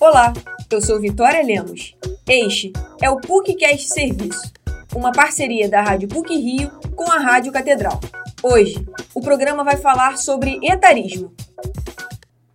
Olá, eu sou Vitória Lemos. Este é o PUCcast Serviço, uma parceria da Rádio PUC Rio com a Rádio Catedral. Hoje, o programa vai falar sobre etarismo.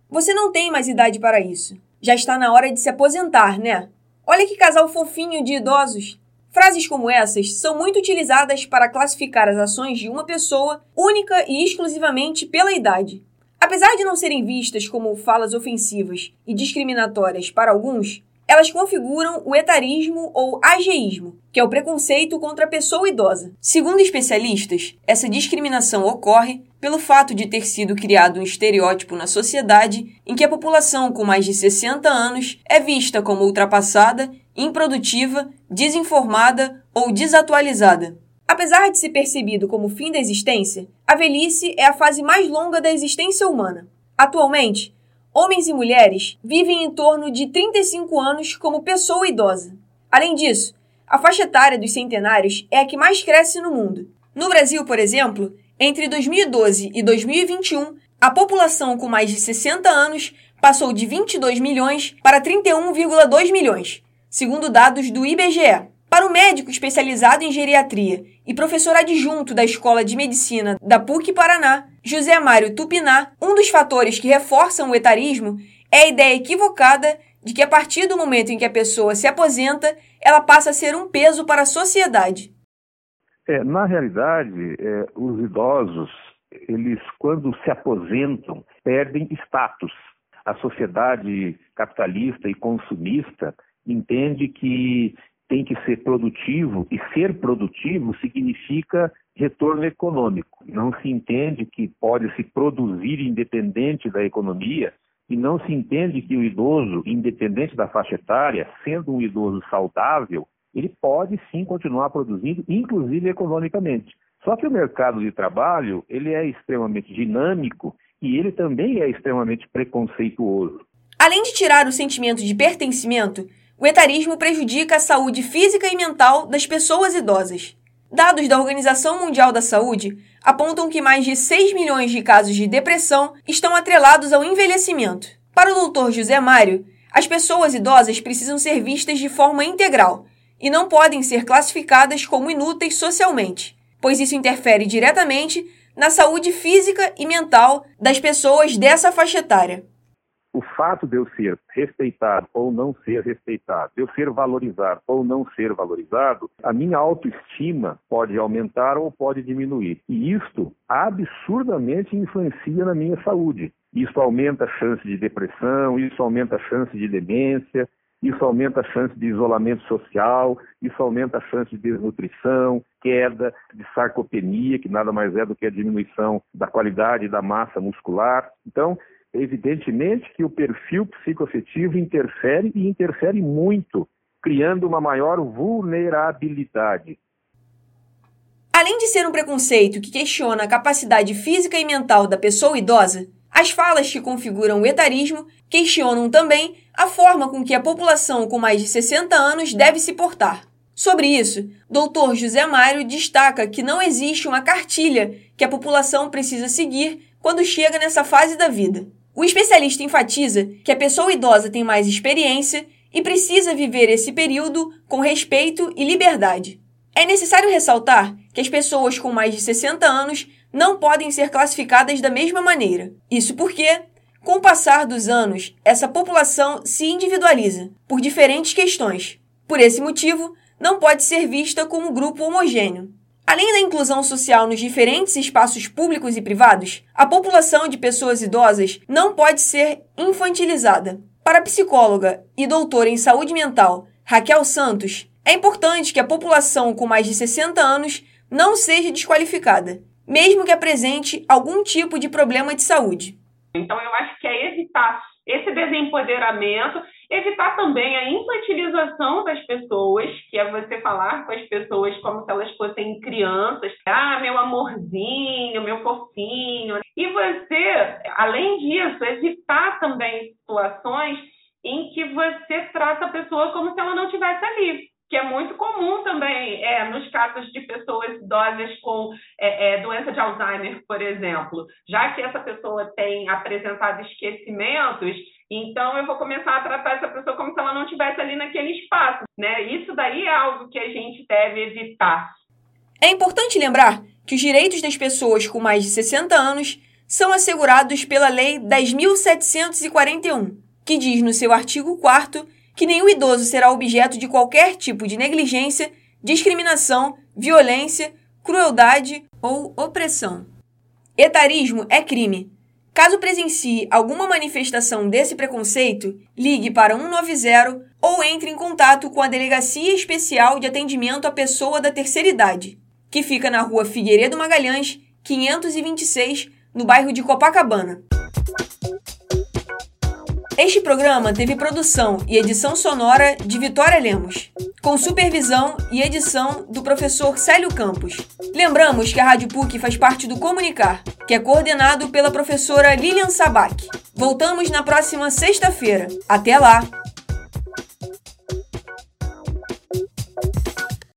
Você não tem mais idade para isso. Já está na hora de se aposentar, né? Olha que casal fofinho de idosos. Frases como essas são muito utilizadas para classificar as ações de uma pessoa única e exclusivamente pela idade. Apesar de não serem vistas como falas ofensivas e discriminatórias para alguns, elas configuram o etarismo ou ageísmo, que é o preconceito contra a pessoa idosa. Segundo especialistas, essa discriminação ocorre pelo fato de ter sido criado um estereótipo na sociedade em que a população com mais de 60 anos é vista como ultrapassada, improdutiva, desinformada ou desatualizada. Apesar de ser percebido como fim da existência, a velhice é a fase mais longa da existência humana. Atualmente, homens e mulheres vivem em torno de 35 anos como pessoa idosa. Além disso, a faixa etária dos centenários é a que mais cresce no mundo. No Brasil, por exemplo, entre 2012 e 2021, a população com mais de 60 anos passou de 22 milhões para 31,2 milhões, segundo dados do IBGE. Para o médico especializado em geriatria e professor adjunto da Escola de Medicina da PUC Paraná, José Mário Tupiná, um dos fatores que reforçam o etarismo é a ideia equivocada de que a partir do momento em que a pessoa se aposenta, ela passa a ser um peso para a sociedade. É, na realidade, é, os idosos, eles quando se aposentam, perdem status. A sociedade capitalista e consumista entende que tem que ser produtivo e ser produtivo significa retorno econômico. Não se entende que pode se produzir independente da economia e não se entende que o idoso, independente da faixa etária, sendo um idoso saudável, ele pode sim continuar produzindo, inclusive economicamente. Só que o mercado de trabalho ele é extremamente dinâmico e ele também é extremamente preconceituoso. Além de tirar o sentimento de pertencimento, o etarismo prejudica a saúde física e mental das pessoas idosas. Dados da Organização Mundial da Saúde apontam que mais de 6 milhões de casos de depressão estão atrelados ao envelhecimento. Para o Dr. José Mário, as pessoas idosas precisam ser vistas de forma integral e não podem ser classificadas como inúteis socialmente, pois isso interfere diretamente na saúde física e mental das pessoas dessa faixa etária o fato de eu ser respeitado ou não ser respeitado, de eu ser valorizado ou não ser valorizado, a minha autoestima pode aumentar ou pode diminuir. E isto absurdamente influencia na minha saúde. Isso aumenta a chance de depressão, isso aumenta a chance de demência, isso aumenta a chance de isolamento social, isso aumenta a chance de desnutrição, queda, de sarcopenia, que nada mais é do que a diminuição da qualidade da massa muscular. Então, evidentemente que o perfil psicoafetivo interfere e interfere muito, criando uma maior vulnerabilidade. Além de ser um preconceito que questiona a capacidade física e mental da pessoa idosa, as falas que configuram o etarismo questionam também a forma com que a população com mais de 60 anos deve se portar. Sobre isso, Dr. José Mário destaca que não existe uma cartilha que a população precisa seguir quando chega nessa fase da vida. O especialista enfatiza que a pessoa idosa tem mais experiência e precisa viver esse período com respeito e liberdade. É necessário ressaltar que as pessoas com mais de 60 anos não podem ser classificadas da mesma maneira. Isso porque, com o passar dos anos, essa população se individualiza por diferentes questões. Por esse motivo, não pode ser vista como um grupo homogêneo. Além da inclusão social nos diferentes espaços públicos e privados, a população de pessoas idosas não pode ser infantilizada. Para a psicóloga e doutora em saúde mental Raquel Santos, é importante que a população com mais de 60 anos não seja desqualificada, mesmo que apresente algum tipo de problema de saúde. Então, eu acho que é evitar esse desempoderamento Evitar também a infantilização das pessoas, que é você falar com as pessoas como se elas fossem crianças. Ah, meu amorzinho, meu fofinho. E você, além disso, evitar também situações em que você trata a pessoa como se ela não estivesse ali que é muito comum também é, nos casos de pessoas idosas com é, é, doença de Alzheimer, por exemplo. Já que essa pessoa tem apresentado esquecimentos, Então eu vou começar a tratar essa pessoa como se ela não estivesse ali naquele espaço, né? Isso daí é algo que a gente deve evitar. É importante lembrar que os direitos das pessoas com mais de 60 anos são assegurados pela Lei 10.741, que diz no seu artigo 4 que nenhum idoso será objeto de qualquer tipo de negligência, discriminação, violência, crueldade ou opressão. Etarismo é crime. Caso presencie alguma manifestação desse preconceito, ligue para 190 ou entre em contato com a Delegacia Especial de Atendimento à Pessoa da Terceira Idade, que fica na rua Figueiredo Magalhães, 526, no bairro de Copacabana. Este programa teve produção e edição sonora de Vitória Lemos, com supervisão e edição do professor Célio Campos. Lembramos que a Rádio PUC faz parte do Comunicar, que é coordenado pela professora Lilian Sabac. Voltamos na próxima sexta-feira. Até lá!